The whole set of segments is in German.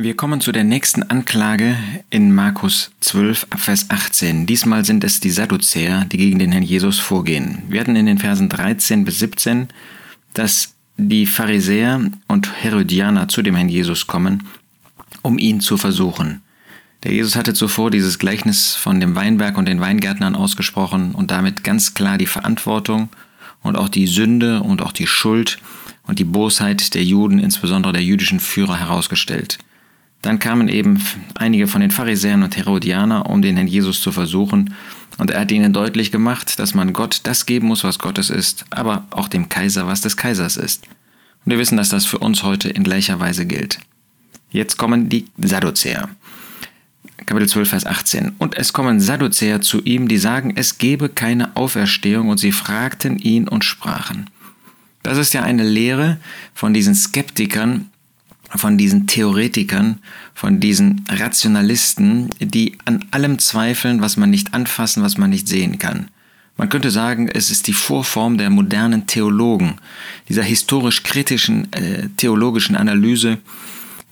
Wir kommen zu der nächsten Anklage in Markus 12, Vers 18. Diesmal sind es die Sadduzäer, die gegen den Herrn Jesus vorgehen. Wir hatten in den Versen 13 bis 17, dass die Pharisäer und Herodianer zu dem Herrn Jesus kommen, um ihn zu versuchen. Der Jesus hatte zuvor dieses Gleichnis von dem Weinberg und den Weingärtnern ausgesprochen und damit ganz klar die Verantwortung und auch die Sünde und auch die Schuld und die Bosheit der Juden, insbesondere der jüdischen Führer, herausgestellt. Dann kamen eben einige von den Pharisäern und Herodianer, um den Herrn Jesus zu versuchen, und er hat ihnen deutlich gemacht, dass man Gott das geben muss, was Gottes ist, aber auch dem Kaiser, was des Kaisers ist. Und wir wissen, dass das für uns heute in gleicher Weise gilt. Jetzt kommen die Sadduzäer. Kapitel 12, Vers 18. Und es kommen Sadduzäer zu ihm, die sagen, es gebe keine Auferstehung, und sie fragten ihn und sprachen. Das ist ja eine Lehre von diesen Skeptikern, von diesen Theoretikern, von diesen Rationalisten, die an allem zweifeln, was man nicht anfassen, was man nicht sehen kann. Man könnte sagen, es ist die Vorform der modernen Theologen, dieser historisch kritischen äh, theologischen Analyse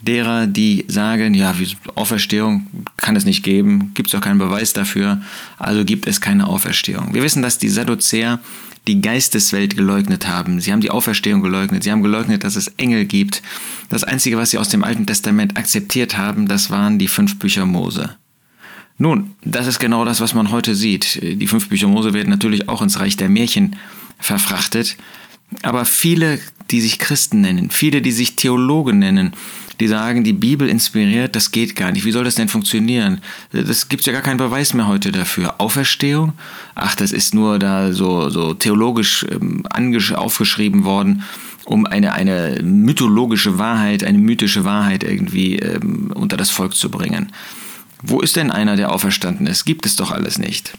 derer, die sagen, ja, wie Auferstehung kann es nicht geben, gibt es auch keinen Beweis dafür, also gibt es keine Auferstehung. Wir wissen, dass die Sadduzäer die Geisteswelt geleugnet haben. Sie haben die Auferstehung geleugnet. Sie haben geleugnet, dass es Engel gibt. Das Einzige, was sie aus dem Alten Testament akzeptiert haben, das waren die fünf Bücher Mose. Nun, das ist genau das, was man heute sieht. Die fünf Bücher Mose werden natürlich auch ins Reich der Märchen verfrachtet. Aber viele, die sich Christen nennen, viele, die sich Theologen nennen, die sagen, die Bibel inspiriert, das geht gar nicht. Wie soll das denn funktionieren? Das gibt ja gar keinen Beweis mehr heute dafür. Auferstehung? Ach, das ist nur da so, so theologisch ähm, aufgeschrieben worden, um eine, eine mythologische Wahrheit, eine mythische Wahrheit irgendwie ähm, unter das Volk zu bringen. Wo ist denn einer, der auferstanden ist? Gibt es doch alles nicht.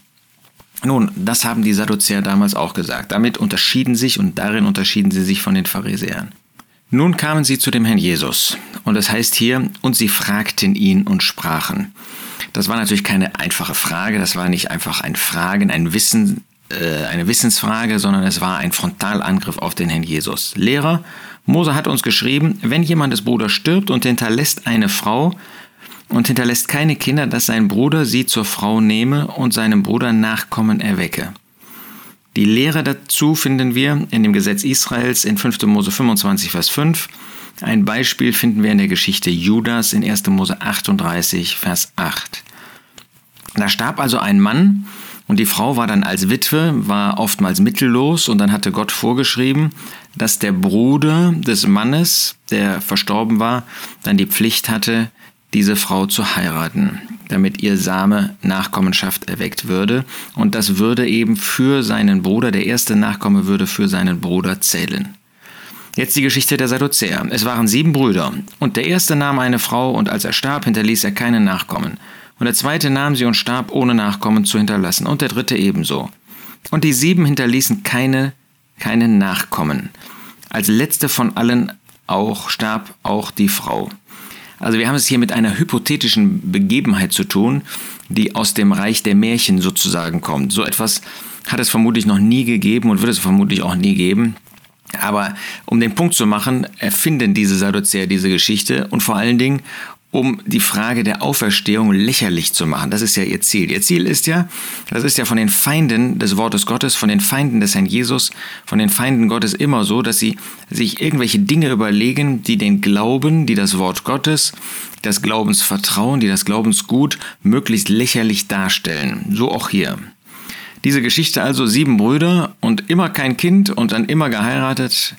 Nun, das haben die Sadduzäer damals auch gesagt. Damit unterschieden sich und darin unterschieden sie sich von den Pharisäern. Nun kamen sie zu dem Herrn Jesus. Und das heißt hier, und sie fragten ihn und sprachen. Das war natürlich keine einfache Frage, das war nicht einfach ein Fragen, ein Wissen, äh, eine Wissensfrage, sondern es war ein Frontalangriff auf den Herrn Jesus. Lehrer, Mose hat uns geschrieben, wenn jemandes Bruder stirbt und hinterlässt eine Frau und hinterlässt keine Kinder, dass sein Bruder sie zur Frau nehme und seinem Bruder Nachkommen erwecke. Die Lehre dazu finden wir in dem Gesetz Israels in 5. Mose 25, Vers 5. Ein Beispiel finden wir in der Geschichte Judas in 1. Mose 38, Vers 8. Da starb also ein Mann und die Frau war dann als Witwe, war oftmals mittellos und dann hatte Gott vorgeschrieben, dass der Bruder des Mannes, der verstorben war, dann die Pflicht hatte, diese Frau zu heiraten damit ihr Same Nachkommenschaft erweckt würde. Und das würde eben für seinen Bruder, der erste Nachkomme würde für seinen Bruder zählen. Jetzt die Geschichte der Sadduzäer. Es waren sieben Brüder. Und der erste nahm eine Frau, und als er starb, hinterließ er keine Nachkommen. Und der zweite nahm sie und starb, ohne Nachkommen zu hinterlassen. Und der dritte ebenso. Und die sieben hinterließen keine, keine Nachkommen. Als letzte von allen auch starb auch die Frau. Also wir haben es hier mit einer hypothetischen Begebenheit zu tun, die aus dem Reich der Märchen sozusagen kommt. So etwas hat es vermutlich noch nie gegeben und wird es vermutlich auch nie geben. Aber um den Punkt zu machen, erfinden diese Sadduzäer diese Geschichte und vor allen Dingen, um die Frage der Auferstehung lächerlich zu machen. Das ist ja ihr Ziel. Ihr Ziel ist ja, das ist ja von den Feinden des Wortes Gottes, von den Feinden des Herrn Jesus, von den Feinden Gottes immer so, dass sie sich irgendwelche Dinge überlegen, die den Glauben, die das Wort Gottes, das Glaubensvertrauen, die das Glaubensgut möglichst lächerlich darstellen. So auch hier. Diese Geschichte also sieben Brüder und immer kein Kind und dann immer geheiratet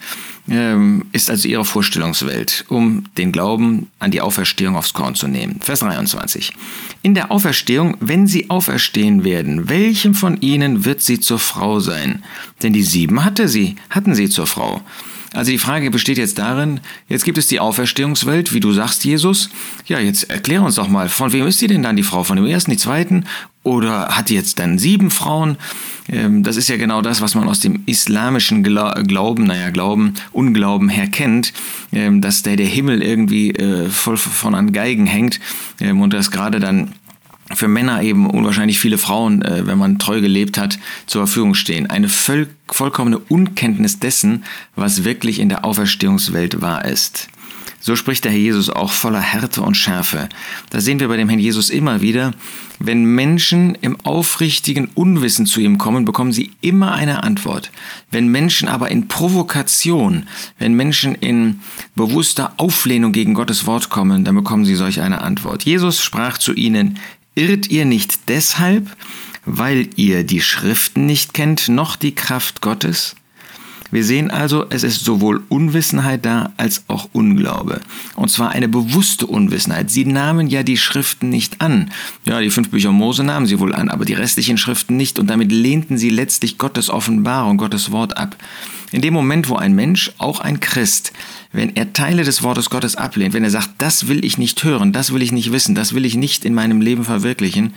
ähm, ist also ihre Vorstellungswelt, um den Glauben an die Auferstehung aufs Korn zu nehmen. Vers 23. In der Auferstehung, wenn sie auferstehen werden, welchem von ihnen wird sie zur Frau sein? Denn die sieben hatte sie, hatten sie zur Frau. Also die Frage besteht jetzt darin, jetzt gibt es die Auferstehungswelt, wie du sagst, Jesus. Ja, jetzt erklär uns doch mal, von wem ist sie denn dann die Frau? Von dem ersten, die zweiten? Oder hat die jetzt dann sieben Frauen? Ähm, das ist ja genau das, was man aus dem islamischen Glauben, naja, Glauben, Unglauben her kennt, ähm, dass der, der Himmel irgendwie äh, voll von an Geigen hängt ähm, und dass gerade dann für Männer eben unwahrscheinlich viele Frauen, äh, wenn man treu gelebt hat, zur Verfügung stehen. Eine voll, vollkommene Unkenntnis dessen, was wirklich in der Auferstehungswelt wahr ist. So spricht der Herr Jesus auch voller Härte und Schärfe. Da sehen wir bei dem Herrn Jesus immer wieder, wenn Menschen im aufrichtigen Unwissen zu ihm kommen, bekommen sie immer eine Antwort. Wenn Menschen aber in Provokation, wenn Menschen in bewusster Auflehnung gegen Gottes Wort kommen, dann bekommen sie solch eine Antwort. Jesus sprach zu ihnen, irrt ihr nicht deshalb, weil ihr die Schriften nicht kennt, noch die Kraft Gottes? Wir sehen also, es ist sowohl Unwissenheit da als auch Unglaube. Und zwar eine bewusste Unwissenheit. Sie nahmen ja die Schriften nicht an. Ja, die fünf Bücher Mose nahmen sie wohl an, aber die restlichen Schriften nicht. Und damit lehnten sie letztlich Gottes Offenbarung, Gottes Wort ab. In dem Moment, wo ein Mensch, auch ein Christ, wenn er Teile des Wortes Gottes ablehnt, wenn er sagt, das will ich nicht hören, das will ich nicht wissen, das will ich nicht in meinem Leben verwirklichen,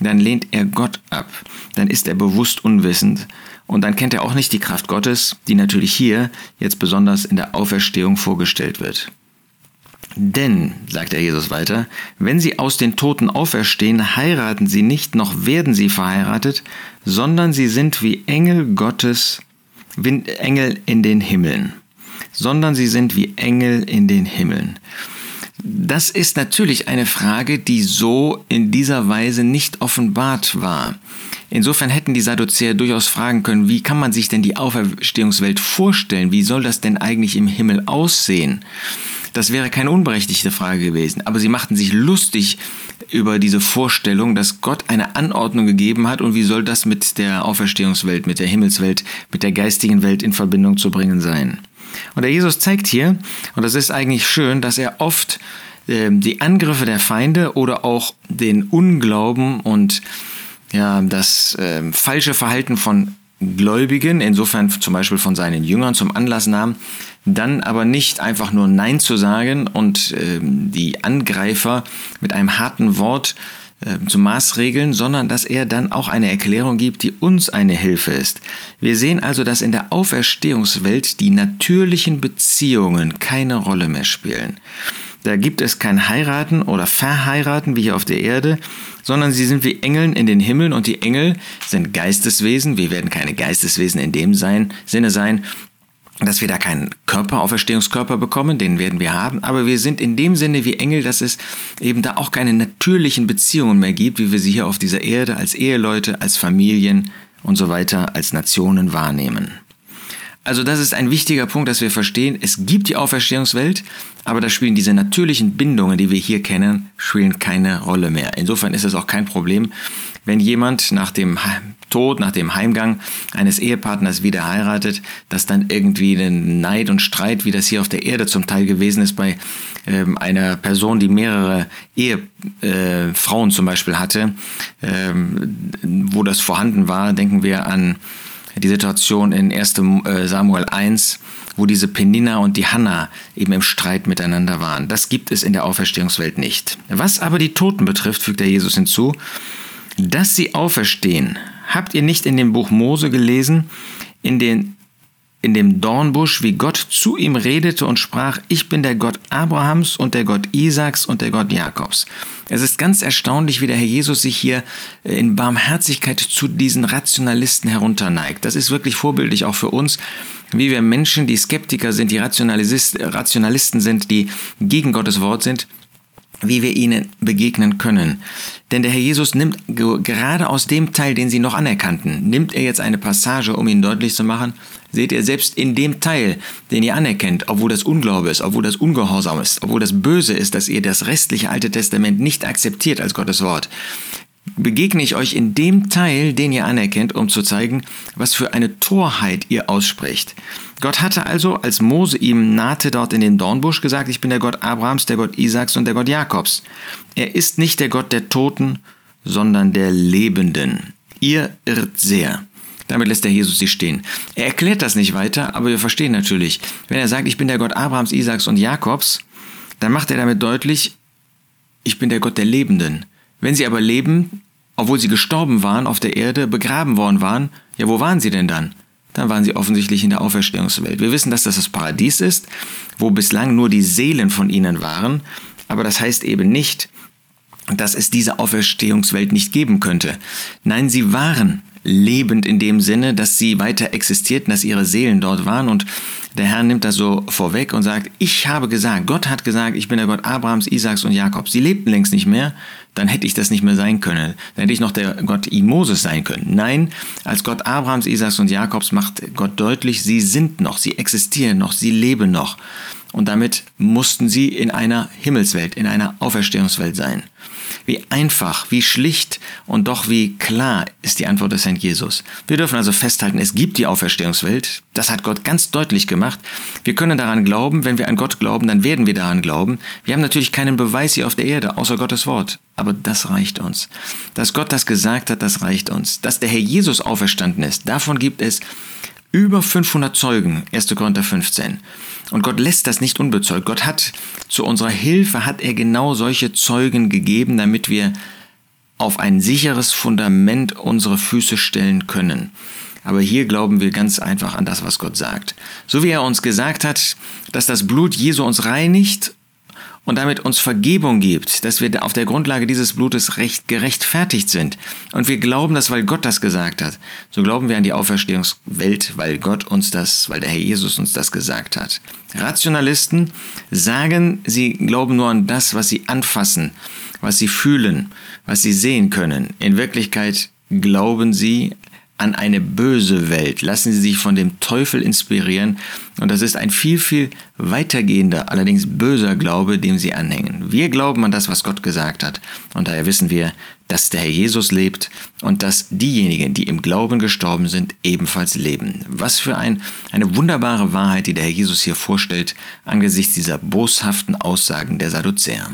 dann lehnt er Gott ab. Dann ist er bewusst unwissend und dann kennt er auch nicht die Kraft Gottes, die natürlich hier jetzt besonders in der Auferstehung vorgestellt wird. Denn, sagt der Jesus weiter, wenn sie aus den Toten auferstehen, heiraten sie nicht, noch werden sie verheiratet, sondern sie sind wie Engel Gottes, Engel in den Himmeln. Sondern sie sind wie Engel in den Himmeln. Das ist natürlich eine Frage, die so in dieser Weise nicht offenbart war. Insofern hätten die Sadduzäer durchaus fragen können, wie kann man sich denn die Auferstehungswelt vorstellen? Wie soll das denn eigentlich im Himmel aussehen? Das wäre keine unberechtigte Frage gewesen, aber sie machten sich lustig über diese Vorstellung, dass Gott eine Anordnung gegeben hat und wie soll das mit der Auferstehungswelt, mit der Himmelswelt, mit der geistigen Welt in Verbindung zu bringen sein. Und der Jesus zeigt hier, und das ist eigentlich schön, dass er oft äh, die Angriffe der Feinde oder auch den Unglauben und ja, das äh, falsche Verhalten von Gläubigen, insofern zum Beispiel von seinen Jüngern zum Anlass nahm, dann aber nicht einfach nur Nein zu sagen und äh, die Angreifer mit einem harten Wort äh, zu maßregeln, sondern dass er dann auch eine Erklärung gibt, die uns eine Hilfe ist. Wir sehen also, dass in der Auferstehungswelt die natürlichen Beziehungen keine Rolle mehr spielen. Da gibt es kein Heiraten oder Verheiraten wie hier auf der Erde, sondern sie sind wie Engeln in den Himmeln und die Engel sind Geisteswesen. Wir werden keine Geisteswesen in dem sein, Sinne sein, dass wir da keinen Körper, Auferstehungskörper bekommen, den werden wir haben, aber wir sind in dem Sinne wie Engel, dass es eben da auch keine natürlichen Beziehungen mehr gibt, wie wir sie hier auf dieser Erde als Eheleute, als Familien und so weiter, als Nationen wahrnehmen. Also das ist ein wichtiger Punkt, dass wir verstehen, es gibt die Auferstehungswelt, aber da spielen diese natürlichen Bindungen, die wir hier kennen, spielen keine Rolle mehr. Insofern ist es auch kein Problem, wenn jemand nach dem Tod, nach dem Heimgang eines Ehepartners wieder heiratet, dass dann irgendwie ein Neid und Streit, wie das hier auf der Erde zum Teil gewesen ist, bei ähm, einer Person, die mehrere Ehefrauen äh, zum Beispiel hatte, ähm, wo das vorhanden war, denken wir an die Situation in 1 äh, Samuel 1, wo diese Penina und die Hanna eben im Streit miteinander waren. Das gibt es in der Auferstehungswelt nicht. Was aber die Toten betrifft, fügt der Jesus hinzu, dass sie auferstehen. Habt ihr nicht in dem Buch Mose gelesen, in den in dem Dornbusch, wie Gott zu ihm redete und sprach, ich bin der Gott Abrahams und der Gott Isaaks und der Gott Jakobs. Es ist ganz erstaunlich, wie der Herr Jesus sich hier äh, in Barmherzigkeit zu diesen Rationalisten herunterneigt. Das ist wirklich vorbildlich auch für uns, wie wir Menschen, die Skeptiker sind, die Rationalisten sind, die gegen Gottes Wort sind, wie wir ihnen begegnen können. Denn der Herr Jesus nimmt gerade aus dem Teil, den sie noch anerkannten, nimmt er jetzt eine Passage, um ihnen deutlich zu machen, seht ihr, selbst in dem Teil, den ihr anerkennt, obwohl das Unglaube ist, obwohl das Ungehorsam ist, obwohl das Böse ist, dass ihr das restliche Alte Testament nicht akzeptiert als Gottes Wort, begegne ich euch in dem Teil, den ihr anerkennt, um zu zeigen, was für eine Torheit ihr ausspricht. Gott hatte also, als Mose ihm nahte dort in den Dornbusch, gesagt, ich bin der Gott Abrahams, der Gott Isaaks und der Gott Jakobs. Er ist nicht der Gott der Toten, sondern der Lebenden. Ihr irrt sehr. Damit lässt der Jesus sie stehen. Er erklärt das nicht weiter, aber wir verstehen natürlich, wenn er sagt, ich bin der Gott Abrahams, Isaaks und Jakobs, dann macht er damit deutlich, ich bin der Gott der Lebenden. Wenn sie aber leben, obwohl sie gestorben waren auf der Erde, begraben worden waren, ja, wo waren sie denn dann? Dann waren sie offensichtlich in der Auferstehungswelt. Wir wissen, dass das das Paradies ist, wo bislang nur die Seelen von ihnen waren, aber das heißt eben nicht, dass es diese Auferstehungswelt nicht geben könnte. Nein, sie waren lebend in dem Sinne, dass sie weiter existierten, dass ihre Seelen dort waren und der Herr nimmt das so vorweg und sagt, ich habe gesagt, Gott hat gesagt, ich bin der Gott Abrahams, Isaaks und Jakobs. Sie lebten längst nicht mehr, dann hätte ich das nicht mehr sein können. Dann hätte ich noch der Gott Moses sein können. Nein, als Gott Abrahams, Isaaks und Jakobs macht Gott deutlich, sie sind noch, sie existieren noch, sie leben noch. Und damit mussten sie in einer Himmelswelt, in einer Auferstehungswelt sein. Wie einfach, wie schlicht und doch wie klar ist die Antwort des Herrn Jesus. Wir dürfen also festhalten, es gibt die Auferstehungswelt. Das hat Gott ganz deutlich gemacht. Wir können daran glauben. Wenn wir an Gott glauben, dann werden wir daran glauben. Wir haben natürlich keinen Beweis hier auf der Erde, außer Gottes Wort. Aber das reicht uns. Dass Gott das gesagt hat, das reicht uns. Dass der Herr Jesus auferstanden ist, davon gibt es über 500 Zeugen, 1. Korinther 15. Und Gott lässt das nicht unbezeugt. Gott hat zu unserer Hilfe, hat er genau solche Zeugen gegeben, damit wir auf ein sicheres Fundament unsere Füße stellen können. Aber hier glauben wir ganz einfach an das, was Gott sagt. So wie er uns gesagt hat, dass das Blut Jesu uns reinigt und damit uns Vergebung gibt, dass wir auf der Grundlage dieses Blutes recht gerechtfertigt sind. Und wir glauben das, weil Gott das gesagt hat. So glauben wir an die Auferstehungswelt, weil Gott uns das, weil der Herr Jesus uns das gesagt hat. Rationalisten sagen, sie glauben nur an das, was sie anfassen, was sie fühlen, was sie sehen können. In Wirklichkeit glauben sie an eine böse Welt. Lassen Sie sich von dem Teufel inspirieren. Und das ist ein viel, viel weitergehender, allerdings böser Glaube, dem Sie anhängen. Wir glauben an das, was Gott gesagt hat. Und daher wissen wir, dass der Herr Jesus lebt und dass diejenigen, die im Glauben gestorben sind, ebenfalls leben. Was für ein, eine wunderbare Wahrheit, die der Herr Jesus hier vorstellt, angesichts dieser boshaften Aussagen der Sadduzäer.